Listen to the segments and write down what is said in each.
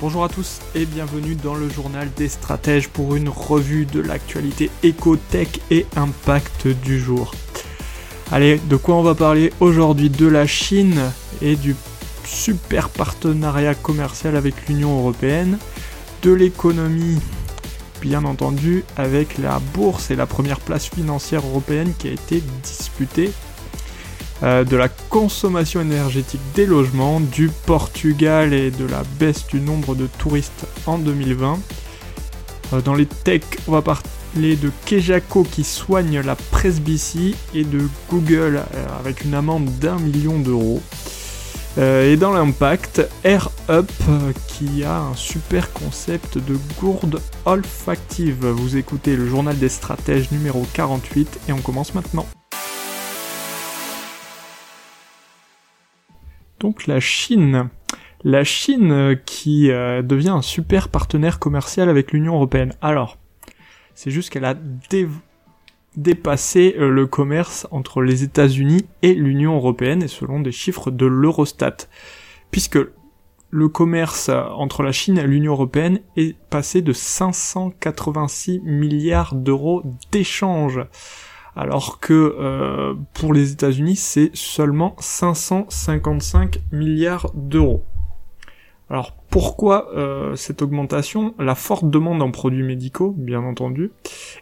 Bonjour à tous et bienvenue dans le journal des stratèges pour une revue de l'actualité éco-tech et impact du jour. Allez, de quoi on va parler aujourd'hui? De la Chine et du super partenariat commercial avec l'Union Européenne, de l'économie bien entendu avec la bourse et la première place financière européenne qui a été disputée euh, de la consommation énergétique des logements, du Portugal et de la baisse du nombre de touristes en 2020. Euh, dans les techs, on va parler de Kejako qui soigne la presbytie et de Google euh, avec une amende d'un million d'euros. et dans l'impact, Air Up qui a un super concept de gourde olfactive. Vous écoutez le journal des stratèges numéro 48 et on commence maintenant. Donc la Chine. La Chine euh, qui euh, devient un super partenaire commercial avec l'Union Européenne. Alors, c'est juste qu'elle a dépassé euh, le commerce entre les États-Unis et l'Union Européenne, et selon des chiffres de l'Eurostat. Puisque le commerce entre la Chine et l'Union Européenne est passé de 586 milliards d'euros d'échanges alors que euh, pour les États-Unis c'est seulement 555 milliards d'euros. Alors pourquoi euh, cette augmentation? La forte demande en produits médicaux, bien entendu,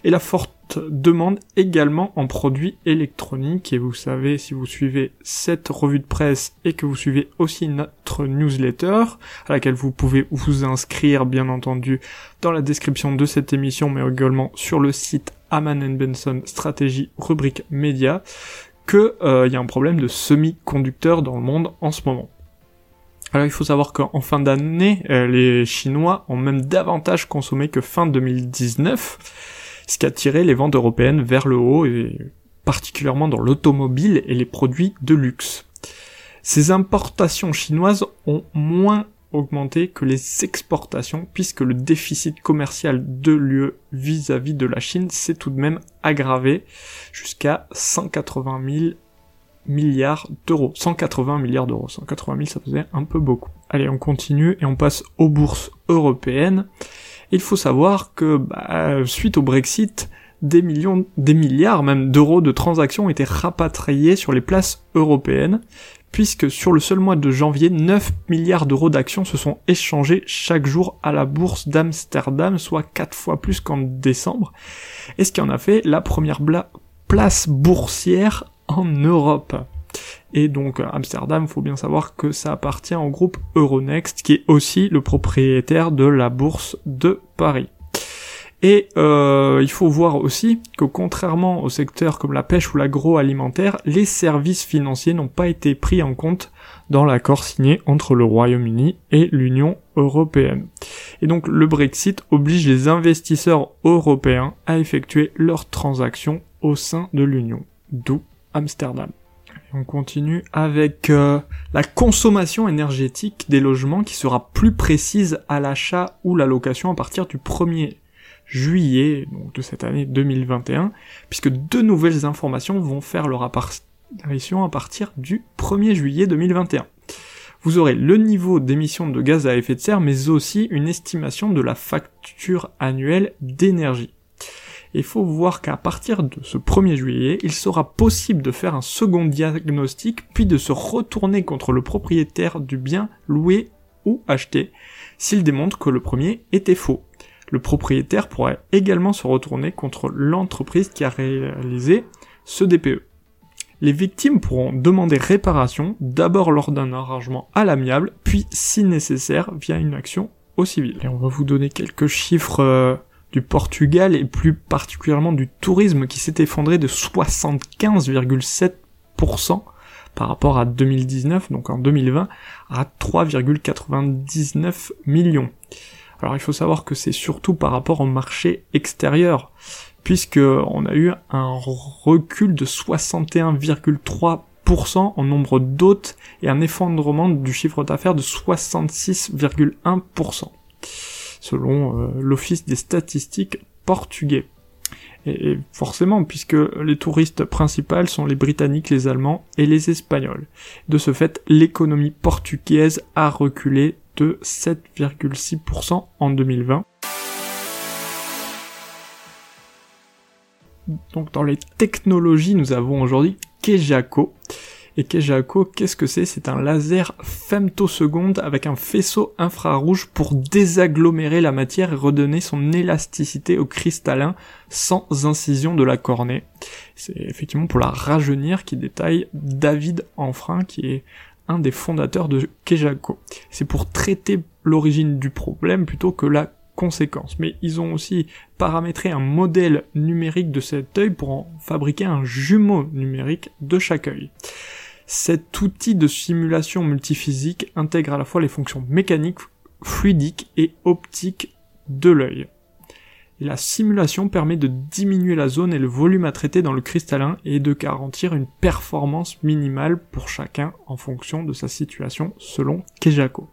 et la forte demande également en produits électroniques. Et vous savez, si vous suivez cette revue de presse et que vous suivez aussi notre newsletter, à laquelle vous pouvez vous inscrire, bien entendu, dans la description de cette émission, mais également sur le site Aman Benson Stratégie rubrique média, que euh, y a un problème de semi-conducteurs dans le monde en ce moment. Alors il faut savoir qu'en fin d'année, euh, les Chinois ont même davantage consommé que fin 2019, ce qui a tiré les ventes européennes vers le haut, et particulièrement dans l'automobile et les produits de luxe. Ces importations chinoises ont moins augmenté que les exportations, puisque le déficit commercial de l'UE vis-à-vis de la Chine s'est tout de même aggravé jusqu'à 180 000 milliards d'euros. 180 milliards d'euros. 180 000, ça faisait un peu beaucoup. Allez, on continue et on passe aux bourses européennes. Il faut savoir que bah, suite au Brexit, des millions, des milliards même d'euros de transactions ont été rapatriés sur les places européennes, puisque sur le seul mois de janvier, 9 milliards d'euros d'actions se sont échangés chaque jour à la bourse d'Amsterdam, soit 4 fois plus qu'en décembre, et ce qui en a fait la première place boursière en Europe. Et donc Amsterdam, faut bien savoir que ça appartient au groupe Euronext, qui est aussi le propriétaire de la bourse de Paris. Et euh, il faut voir aussi que contrairement aux secteurs comme la pêche ou l'agroalimentaire, les services financiers n'ont pas été pris en compte dans l'accord signé entre le Royaume-Uni et l'Union européenne. Et donc le Brexit oblige les investisseurs européens à effectuer leurs transactions au sein de l'Union, d'où Amsterdam. on continue avec euh, la consommation énergétique des logements qui sera plus précise à l'achat ou la location à partir du 1er juillet de cette année 2021, puisque deux nouvelles informations vont faire leur apparition à partir du 1er juillet 2021. Vous aurez le niveau d'émission de gaz à effet de serre, mais aussi une estimation de la facture annuelle d'énergie il faut voir qu'à partir de ce 1er juillet, il sera possible de faire un second diagnostic, puis de se retourner contre le propriétaire du bien loué ou acheté, s'il démontre que le premier était faux. Le propriétaire pourrait également se retourner contre l'entreprise qui a réalisé ce DPE. Les victimes pourront demander réparation, d'abord lors d'un arrangement à l'amiable, puis si nécessaire via une action au civil. Et on va vous donner quelques chiffres euh, du Portugal et plus particulièrement du tourisme qui s'est effondré de 75,7% par rapport à 2019, donc en 2020, à 3,99 millions. Alors il faut savoir que c'est surtout par rapport au marché extérieur, puisque on a eu un recul de 61,3% en nombre d'hôtes et un effondrement du chiffre d'affaires de 66,1%, selon euh, l'Office des statistiques portugais. Et, forcément, puisque les touristes principaux sont les Britanniques, les Allemands et les Espagnols. De ce fait, l'économie portugaise a reculé de 7,6% en 2020. Donc dans les technologies, nous avons aujourd'hui Kejako, et Kejako, qu'est-ce que c'est? C'est un laser femtoseconde avec un faisceau infrarouge pour désagglomérer la matière et redonner son élasticité au cristallin sans incision de la cornée. C'est effectivement pour la rajeunir qui détaille David Enfrein qui est un des fondateurs de Kejako. C'est pour traiter l'origine du problème plutôt que la conséquence. Mais ils ont aussi paramétré un modèle numérique de cet œil pour en fabriquer un jumeau numérique de chaque œil. Cet outil de simulation multiphysique intègre à la fois les fonctions mécaniques, fluidiques et optiques de l'œil. La simulation permet de diminuer la zone et le volume à traiter dans le cristallin et de garantir une performance minimale pour chacun en fonction de sa situation selon Kejako.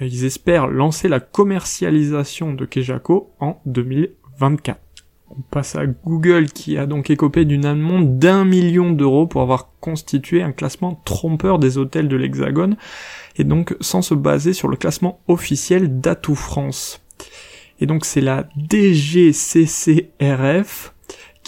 Ils espèrent lancer la commercialisation de Kejako en 2024. On passe à Google qui a donc écopé d'une amende d'un million d'euros pour avoir constitué un classement trompeur des hôtels de l'Hexagone et donc sans se baser sur le classement officiel d'Atout France. Et donc c'est la DGCCRF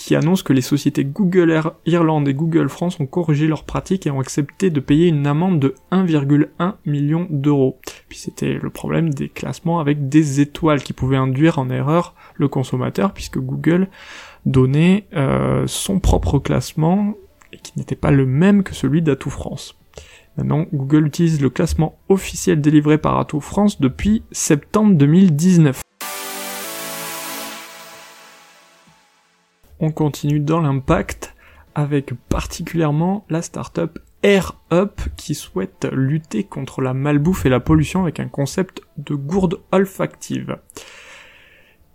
qui annonce que les sociétés Google Irlande et Google France ont corrigé leurs pratiques et ont accepté de payer une amende de 1,1 million d'euros. Puis c'était le problème des classements avec des étoiles qui pouvaient induire en erreur le consommateur puisque Google donnait euh, son propre classement et qui n'était pas le même que celui d'Atout France. Maintenant, Google utilise le classement officiel délivré par Atout France depuis septembre 2019. On continue dans l'impact avec particulièrement la startup AirUp qui souhaite lutter contre la malbouffe et la pollution avec un concept de gourde olfactive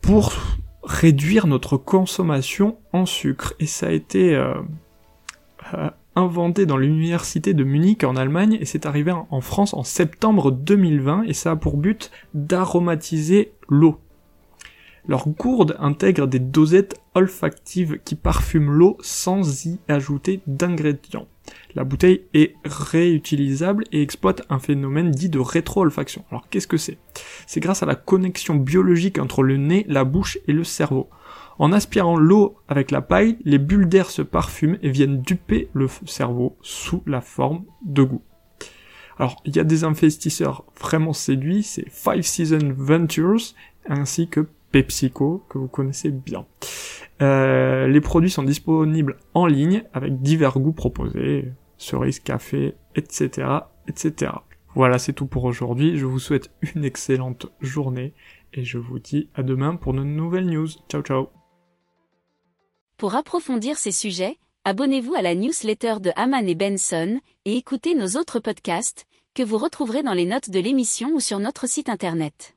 pour réduire notre consommation en sucre. Et ça a été euh, euh, inventé dans l'université de Munich en Allemagne et c'est arrivé en France en septembre 2020 et ça a pour but d'aromatiser l'eau. Leur gourde intègre des dosettes olfactives qui parfument l'eau sans y ajouter d'ingrédients. La bouteille est réutilisable et exploite un phénomène dit de rétro-olfaction. Alors qu'est-ce que c'est? C'est grâce à la connexion biologique entre le nez, la bouche et le cerveau. En aspirant l'eau avec la paille, les bulles d'air se parfument et viennent duper le cerveau sous la forme de goût. Alors, il y a des investisseurs vraiment séduits, c'est Five Season Ventures, ainsi que PepsiCo que vous connaissez bien. Euh, les produits sont disponibles en ligne avec divers goûts proposés, cerises, café, etc., etc. Voilà, c'est tout pour aujourd'hui. Je vous souhaite une excellente journée et je vous dis à demain pour de nouvelles news. Ciao ciao. Pour approfondir ces sujets, abonnez-vous à la newsletter de Haman et Benson et écoutez nos autres podcasts que vous retrouverez dans les notes de l'émission ou sur notre site internet.